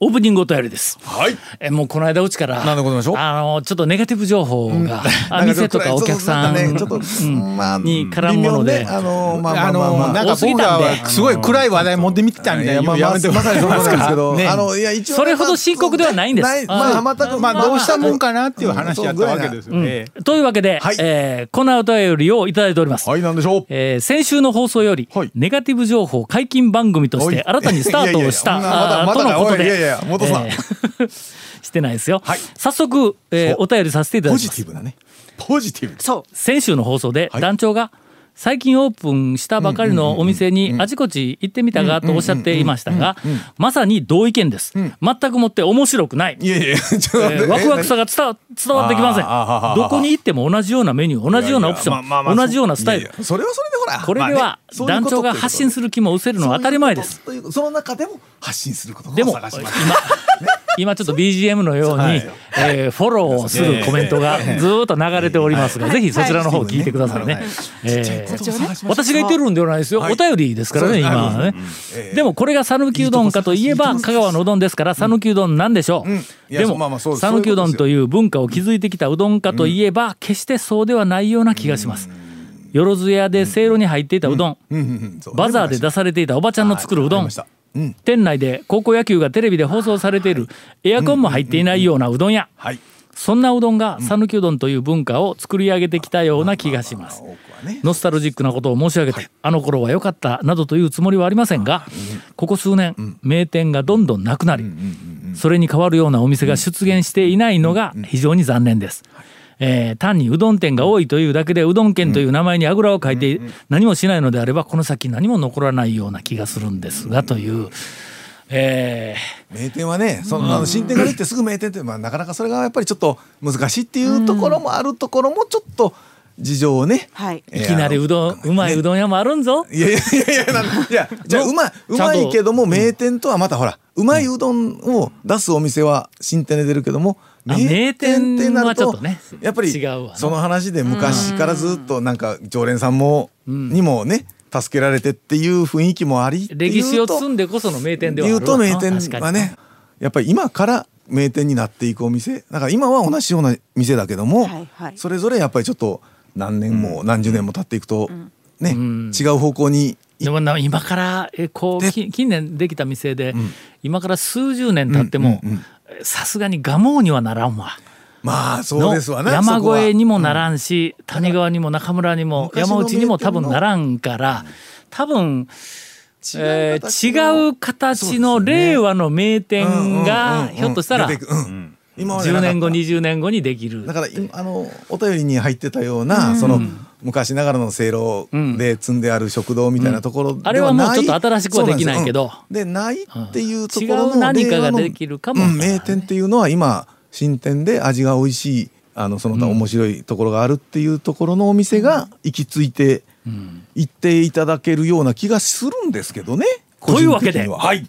オープニングお便りです。はい。えもうこの間うちからあのちょっとネガティブ情報が、あなん店とかお客さんちょっとねちょっと、まあ、に絡むもので。あの、まあまあのなんか僕らはすごい暗い話題持ってみてたみたいなまあやめてもまさにそうなんですけど、ね。あのいや一応ねそれほど深刻ではないんです。まあまたまあどうしたもんかなっていう話やったわけですようんね。というわけで、はいえーこのお便りをいただいております、はいなんでしょう。えー先週の放送より、はいネガティブ情報解禁番組として新たにスタートをしたとのことでやいや戻すなー。してないですよ、はい。早速、えーお便りさせていただポきます。ジティブなね。ポジティブ。そう。先週の放送ではい。団長が最近オープンしたばかりのお店にあちこち行ってみたがとおっしゃっていましたがまさに同意見です。全くもって面白くない。いやいや、ちょっとワクワクさが伝わ伝わってきません。どこに行っても同じようなメニュー同じようなオプション同じようなスタイル。それはそれ。これでは団長が発信する気も失せるのは当たり前です。その中でも発信することをでも今今ちょっと BGM のように、はい。えーフォローをするコメントがずーっと流れておりますが、ぜひそちらの方聞いてくださいね。えー私が言ってるんではないですよ、はい。お便りですからね今はね、ええでもこれが讃岐うどんかといえば香川のうどんですから讃岐うどんなんでしょう、ん。いやでも讃岐うどんという文化を築いてきたうどんかといえば、決してそうではないような気がします、よろずやでせいろに入っていたうどん、バザーで出されていたおばちゃんの作るうどん。店内で高校野球がテレビで放送されているエアコンも入っていないようなうどん屋。はい。そんなうどんが讃岐うどんという文化を作り上げてきたような気がします。ノスタルジックなことを申し上げて、あの頃は良かったなどというつもりはありませんが、ここ数年、名店がどんどんなくなり、それに代わるようなお店が出現していないのが非常に残念です。えー単にうどん店が多いというだけでうどん県という名前にあぐらをかいて何もしないのであればこの先何も残らないような気がするんですがという、え名店はねその、あの新店ができてすぐ名店って、まあ、なかなかそれがやっぱりちょっと難しいっていうところもあるところもちょっと事情をね、はい。えーーいきなりうどんうまいうどん屋もあるんぞ。いやいやいやいやなんいやじゃあうまいうまいけども名店とはまたほらうまいうどんを出すお店は新店で出るけどもあ名店ってなるはちょっとねやっぱりその話で昔からずっとなんか常連さんもにもね助けられてっていう雰囲気もあり歴史を積んんでこその名店ではあ言るわな。うと名店はねやっぱり今から名店になっていくお店。だから今は同じような店だけども、はいはい。それぞれやっぱりちょっと何年も何十年も経っていくと、ね、違う方向にでもな今からえこうき近年できた店で、今から数十年経ってもさすがに蒲生にはならんわ。まあそうですわね山越えにもならんし、谷川にも中村にも山内にも多分ならんから多分、えー違う形の令和の名店がひょっとしたらうん今までな10かった。年後20年後にできる。だから今あのお便りに入ってたような、その昔ながらのせいろで積んである食堂みたいなところではない、あれはもうちょっと新しくはできないけど。でないっていうところの、違う何かができるかも名店っていうのは今新店で味が美味しいあのその他面白いところがあるっていうところのお店が行き着いて行っていただけるような気がするんですけどね。というわけでは。い。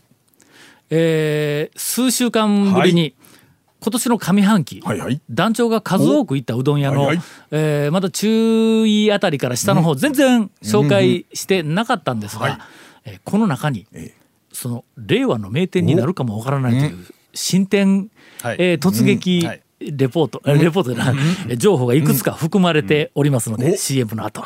えー数週間ぶりに、今年の上半期、はいはい。団長が数多く行ったうどん屋の、はいはい。えーまだ中位あたりから下の方、全然紹介してなかったんですが、えーこの中に、えその令和の名店になるかもわからないという新店、はい。えー突撃、うん。はい。レポート、えレポー情報がいくつか含まれておりますので、CM の後、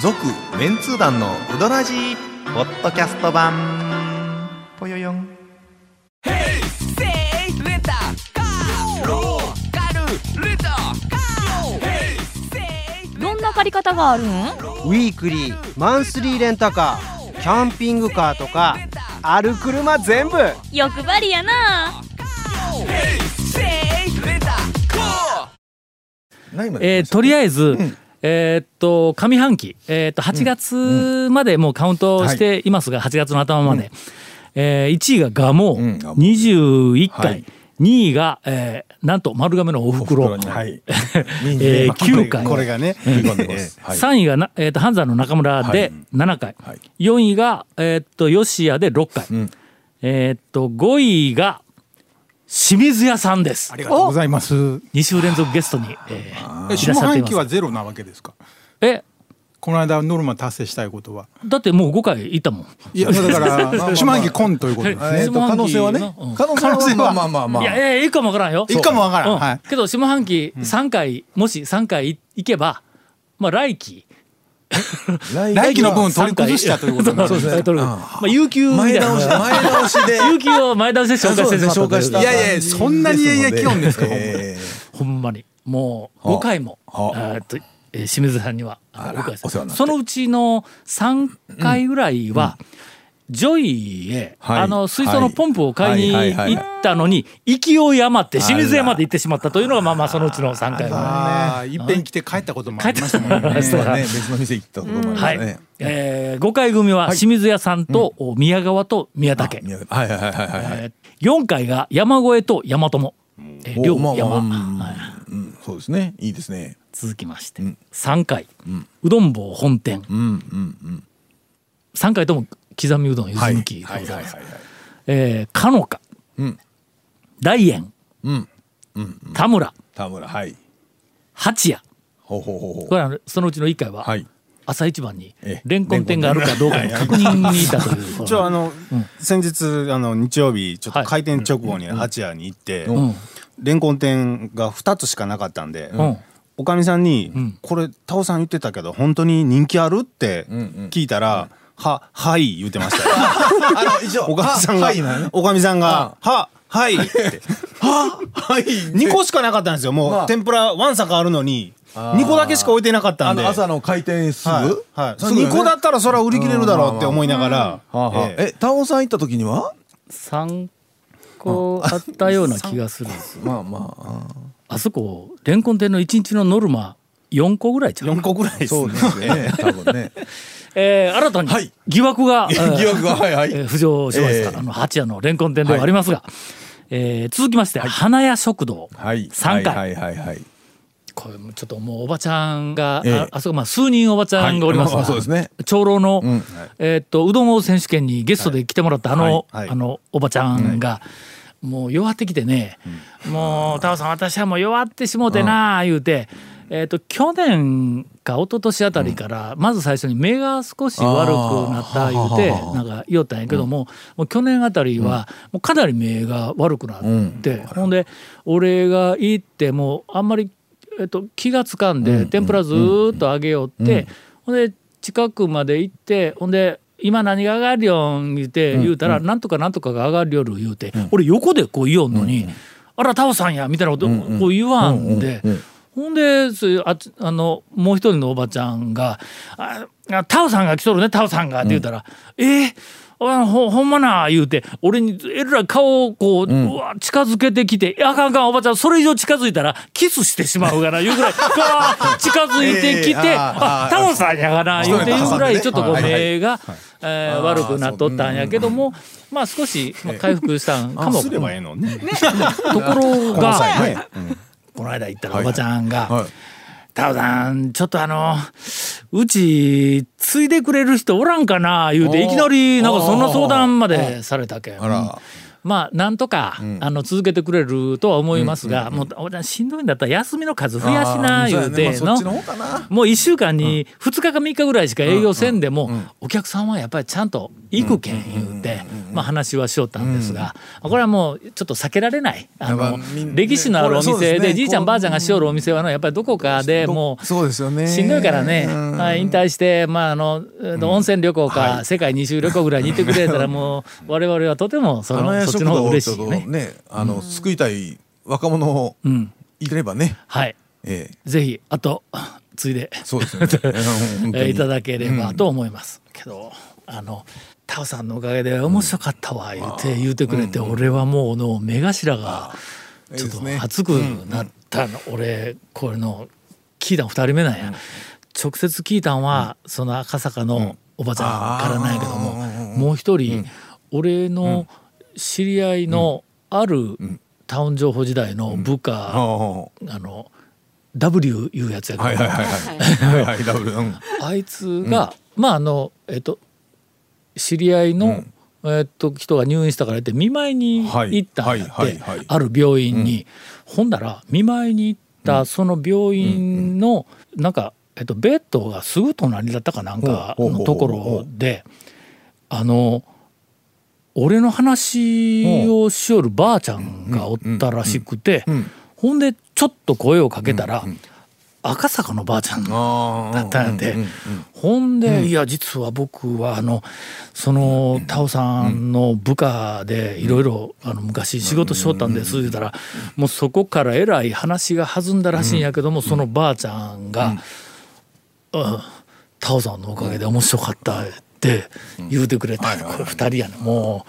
続メンツー団のウドラジーポッドキャスト版ぽよよん。どんな借り方があるん？ウィークリーマンスリーレンタカーキャンピングカーとかある車全部。欲張りやな。何までえーとりあえず、えーっと上半期、えーっと8月までもうカウントしていますが、8月の頭まで、えー1位が蒲生、うん蒲21回、はい。2位が、えーなんと丸亀のおふくろはい。えー9回。これがね、食い込んでます。はい。3位がな、えー、と半山の中村で7回、はい。4位が、えー、と吉谷で6回、ん。えー、と5位が、清水屋さんです。ありがとうございます。2週連続ゲストに、えーえ下いらっしゃって半期います。はゼロなわけですか？えこの間ノルマ達成したいことは。だってもう5回行ったもん。いやだから下半期コンということですえね。えーと可能性はね。うん。可能性はは。まあまあまあまあ。いやいやいいかもわからんよ。いいかもわからん。うん。はい。けど下半期3回、もし3回行けばまあ来期来来期の分取り崩したということなん そうですね。まあ有給前倒し。前倒しで。有給を前倒しで紹介して紹介したといやいやそんなにいやいや気温ですか？えほんまに。もう5回も、はあ。えーっとえー清水さんにはそのうちの3回ぐらいは、ジョイへ、はいあの水槽のポンプを買いにはいはいはい。行ったのに勢い余って清水屋まで行ってしまったというのがまあまあそのうちの3回ぐら。い。ああいっぺん来て帰ったこともありましたもんね。ね 別の店行ったこともありまはい。すね。えー、5回組は清水屋さんと宮川と宮武、はいはいはいはいはい。えー、4回が山越えと山友、えー、両おまあ山、まあうん。はい。うんそうですね。いいですね。続きまして、3回、うどん坊本店、うんうんうん。3回とも刻みうどんゆずはい抜きでごはいざますかのか、うん。大円、うん。田村。田村はい。八谷ほうほうほうほう。これはそのうちの1回は、はい。朝一番にええ。レンコン店があるかどうかの確認に行ったという。ちょあの、先日あの日曜日ちょっと開店直後に八谷に行って、うん。レンコン店が2つしかなかったんで、うん。おかみさんに、ん。これタオさん言ってたけど本当に人気ある?」ってんうん聞いたら「ははい」言ってましたおかみさんが、おかみさんが「ははい」って。はい。2個しかなかったんですよ。もう、まあ。天ぷらワンサカあるのに2個だけしか置いてなかったんで。あの朝の開店すはい。ぐ。はい、すぐよね。2個だったらそれは売り切れるだろうって思いながら、ええ。えタオさん行った時には？3個あったような気がするまあまあ。あそこレンコン店の1日のノルマ4個ぐらいちゃう？4個ぐらいですね。そうですよね。多分ね。えー新たにはい。疑惑が、えー疑惑がはいはい。えー浮上しました、ええ。あの八谷のレンコン店ではありますが、えー続きまして、花屋食堂、はい。3回、はいはいはいはい。これもちょっともうおばちゃんが、ええ。ああそこまあ数人おばちゃんがおります。が、はい。あそうですね。長老の、ん。えーっとうどん王選手権にゲストで来てもらったあの、はい。はい。あのおばちゃんが、もう弱ってきてね、もうタオさん私はもう弱ってしもうてなあ言うて、えーっと去年か一昨年あたりから、まず最初に目が少し悪くなった言うてなんか言おったんやけども,、もう去年あたりはもうかなり目が悪くなって、ほんで俺が行ってもうあんまり、えっと、気がつかんで、天ぷらずーっと揚げよって、ほんで近くまで行ってほんで今何が上がるよん言うて言うたら、なん。とかなんとかが上がるよる言うて、俺横でこう言おんのに「あらタオさんや」みたいなことこう言わんで。ほんでああのもう一人のおばちゃんが「ああタオさんが来とるねタオさんが」って言うたら「えーあほほんまな」言うて俺にえらい顔をこう,、うわ近づけてきて「あかんあかんおばちゃんそれ以上近づいたらキスしてしまうがな」言うぐらいガーッ近づいてきて「えーあタオさんやがな」言うて言うぐらいちょっとこうはいはい。目が、えー悪くなっとったんやけどもまあ少し、まあ、回復したんかも。すればええのね。ところが、はいこの間行ったらおばちゃんが「はいタオさんちょっとあのうち継いでくれる人おらんかな」言うていきなりなんかそんな相談までされたけん。まあなんとか、あの続けてくれるとは思いますが、もうおばちゃんしんどいんだったら休みの数増やしな言うてのねまあ。もう1週間に2日か3日ぐらいしか営業せんでもお客さんはやっぱりちゃんと行くけん言うてまあ話はしよったんですがこれはもうちょっと避けられないあの歴史のあるお店でじいちゃんばあちゃんがしよるお店はのやっぱりどこかでもうそうですよね。しんどいからね、うん。まあ、引退して、まああの温泉旅行か、世界二周旅行ぐらいに行ってくれたら もう我々はとてもそのそっち嬉ちょっとしいね。ね、あの救いたい若者をうん、いればね。はい。ええ、ぜひあとついで、そうですね。えいただければと思います、けどあのタオさんのおかげで面白かったわ言うて言うてくれて、俺はもうの目頭がちょっと熱くなったの、俺これの聞いたん2人目なんや、直接聞いたんは、その赤坂のおばちゃんからなんやけども、もう一人、俺の知り合いのあるタウン情報時代の部下、あの W いうやつやけど、いはいはいはい。はい。はいダブルうん。あいつが、まああのえっと知り合いの、えーっと人が入院したからって見舞いに行ったんやはいってある病院に、ほんだら見舞いに行ったその病院のなんか、えっと、ベッドがすぐ隣だったかなんかのところであの俺の話をしよるばあちゃんがおったらしくてほんでちょっと声をかけたら赤坂のばあちゃんあだったんやて、ほんで、いや実は僕はあのそのタオさんの部下でいろいろあの昔仕事しとったんです言うたらもうそこからえらい話が弾んだらしいんやけどもそのばあちゃんが「うんタオさんのおかげで面白かった」って言うてくれたこれ二人やねも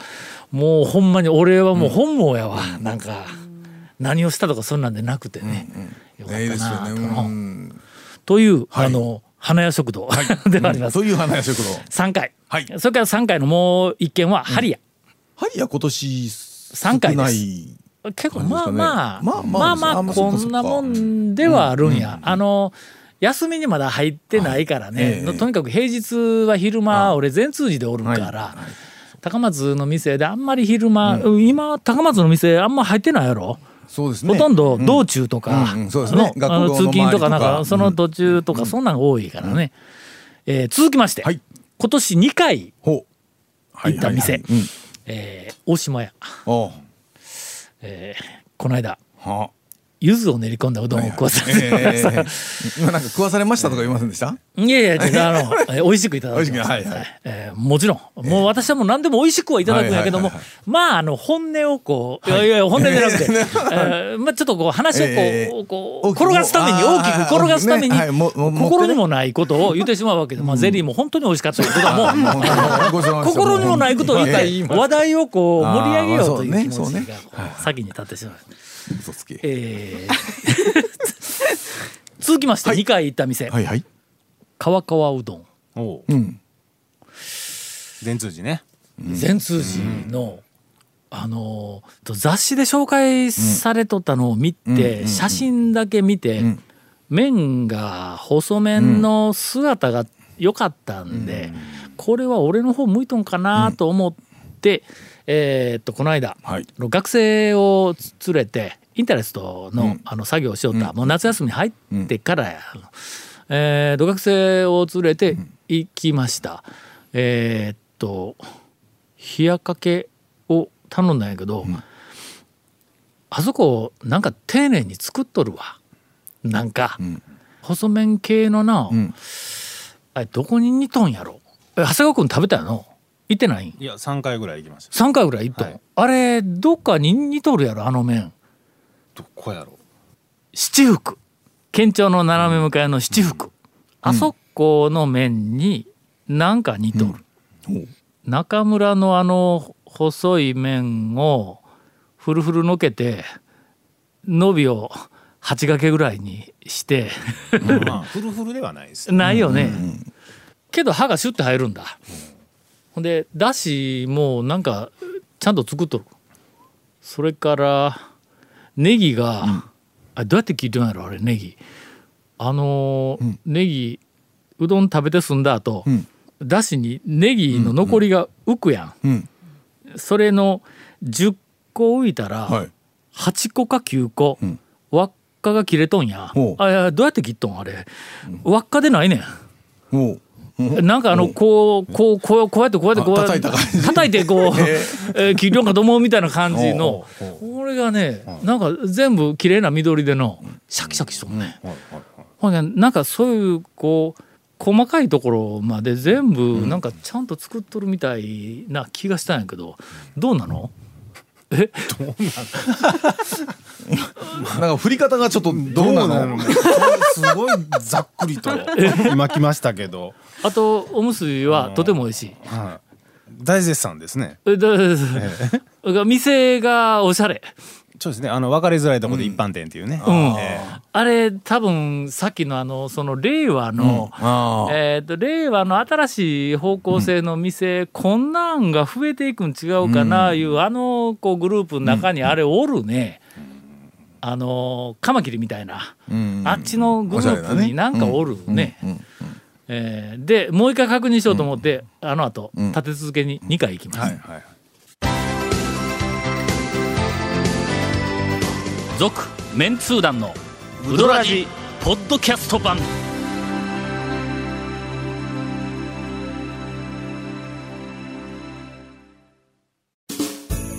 うもうほんまに俺はもう本望やわ。なんか何をしたとかそんなんでなくてね。よかっいいですよね。たなとうん。という、はい。あの花屋食堂 ではあります。という花屋食堂。3回、はい。それから3回のもう一件はハリヤ、はいや今年三回です。結構まあまあまあまあまあまあこんなもんではあるんや、あの休みにまだ入ってないからね、ええ。とにかく平日は昼間俺全通寺でおるから、はい。高松の店であんまり昼間、今高松の店あんま入ってないやろ、そうですね。ほとんど道中とか、うんうん。そうですね。の通勤とかなんかかその途中とかそんなんが多いからね、えー続きまして、はい。今年2回行った店。はいはいうん。えー大島屋、えーこの間。は柚子を練り込んだうどんを食わさせてもらいました、ええ今なんか食わされましたとか言いませんでした？いやいや、あの、えー美味しくいただきましくはいはい。えーもちろん、もう私はもう何でも美味しくはいただくんやけどもはいはいはい、まあ、あの、本音をこう、い。やいや、本音じゃなくて、えーまあ、ちょっとこう、話をこう、えーこう、転がすために、大きく転がすために、ね心にもないことを言ってしまうわけで、まあ、ゼリーも本当に美味しかったけども、もうごちそうさまでした心にもないことを言いたい、話題をこう、盛り上げようという気持ちが先に立ってしまう。嘘つき。えー。続きまして、2回行った店、はいはい。川川うどん。おう。うん。善通寺ね。善通寺の、あの雑誌で紹介されとったのを見て、写真だけ見て、ん。麺が細麺の姿が良かったんで、これは俺の方向いとんかなと思って、えーっとこの間、はい。学生を連れてインタレストの,、あの作業をしよった、もう夏休みに入ってからや、えーと学生を連れて行きました。えーっと冷やかけを頼んだんやけど、あそこなんか丁寧に作っとるわ。なんか、細麺系のな、ん。あれどこに似とんやろ。え長谷川君食べたやの？行ってない？いや3回ぐらい行きました。3回ぐらい行っとん、はい。あれどっかに似とるやろ？あの麺どこやろ？七福。県庁の斜め向かいの七福、あそこの麺になんか似とる、中村のあの細い麺をフルフルのけて伸びを8掛けぐらいにして。まあフルフルではないですよ ないよね、けど歯がシュッて入るんだ、ほんでだしもなんかちゃんと作っとる。それからネギが、あどうやって聞いてんやろあれネギ。あのーネギうどん食べて済んだ後、ん。だしにネギの残りが浮くやん、うん。それの10個浮いたら、はい。8個か9個、ん。輪っかが切れとんや。あいやどうやって切っとんあれ。輪っかでないねん。なんかあのこうこうこうこうやってこうやってこうやってあ叩いてこう、えー。切りようかと思うみたいな感じの。これがねなんか全部綺麗な緑でのシャキシャキしとんね。ほんでなんかそういうこう細かいところまで全部なんかちゃんと作っとるみたいな気がしたんやけどどうなの？え？な んか振り方がちょっとどうなの？すごいざっくりと 今来ましたけど、あとおむすびはとても美味しい。はい、大絶賛ですね。えだだ店がおしゃれ。そうですね。あの分かりづらいところで一般店っていうね、うん。えあれ多分さっきのあのその令和の、ああ。えー、と令和の新しい方向性の店、こんなんが増えていくん違うかないう、あのこうグループの中にあれおるね、あのカマキリみたいな、うん。あっちのグループになんかおるね。えーでもう一回確認しようと思って、あの後、立て続けに2回行きます。はいはい続メンツー団のウドラジポッドキャスト版。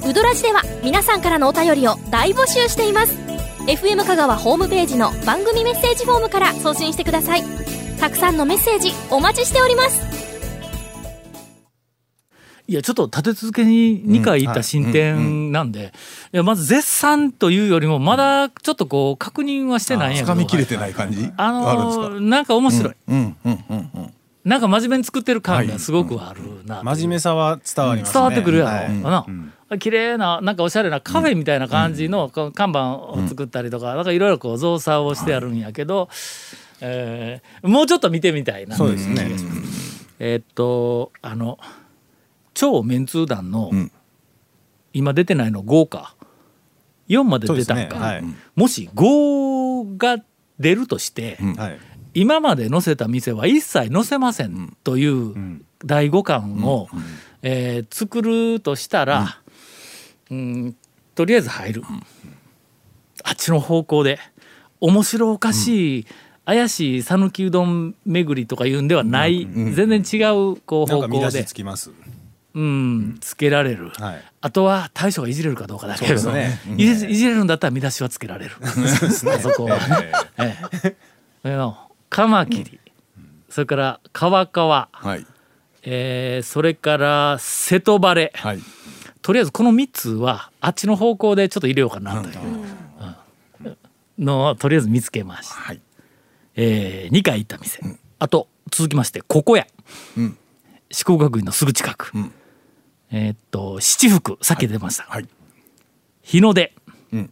ウドラジでは皆さんからのお便りを大募集しています FM 香川ホームページの番組メッセージフォームから送信してください。たくさんのメッセージお待ちしております。いやちょっと立て続けに2回行った進展なんで、いやまず絶賛というよりもまだちょっとこう確認はしてないんやけど。掴みきれてない感じ？ああるんですか？のーなんか面白い、うんうんうんうんなんか真面目に作ってる感がすごくあるな、真面目さは伝わりますね。伝わってくるやろ、はい。な。綺麗ななんかおしゃれなカフェみたいな感じの看板を作ったりとか、なんかいろいろこう造作をしてあるんやけど、えーもうちょっと見てみたいな。そうですね。えーっとあの超メンツー団の、ん。今出てないの5か4まで出たんか、ね。はい。もし5が出るとして、はい今まで載せた店は一切載せませんというん。第5巻を、えー作るとしたら、うん。とりあえず入る、あっちの方向で。面白おかしい、怪しい讃岐うどん巡りとかいうんではない、全然違うこう方向で。うん、つけられる、はい。あとは大将がいじれるかどうかだけど、ね。いじいじれるんだったら見出しはつけられる、あそこは。ええカマキリ、それから川川、はい。えーそれから瀬戸バレ、はい。とりあえずこの3つはあっちの方向でちょっと入れようかなという。うん。のをとりあえず見つけました、はい。え2回行った店、あと続きましてここや、ん。四国学院のすぐ近く、ん。えーっと七福さっき出ました、はい。日の出、うん。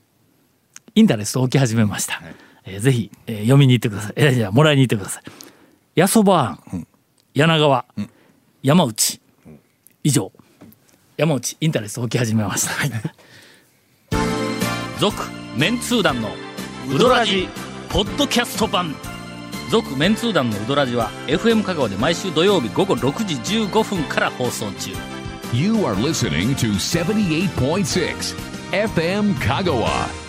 インタレスト置き始めました、えーぜひ、えー読みに行ってください、えーじゃあもらいに行ってください。八そば庵、柳川、山内以上。山内インタレスト置き始めました。続、メンツー団のウドラジポッドキャスト版。続メンツー団のウドラジは FM 香川で毎週土曜日午後6時15分から放送中。You are listening to 78.6 FM Kagawa.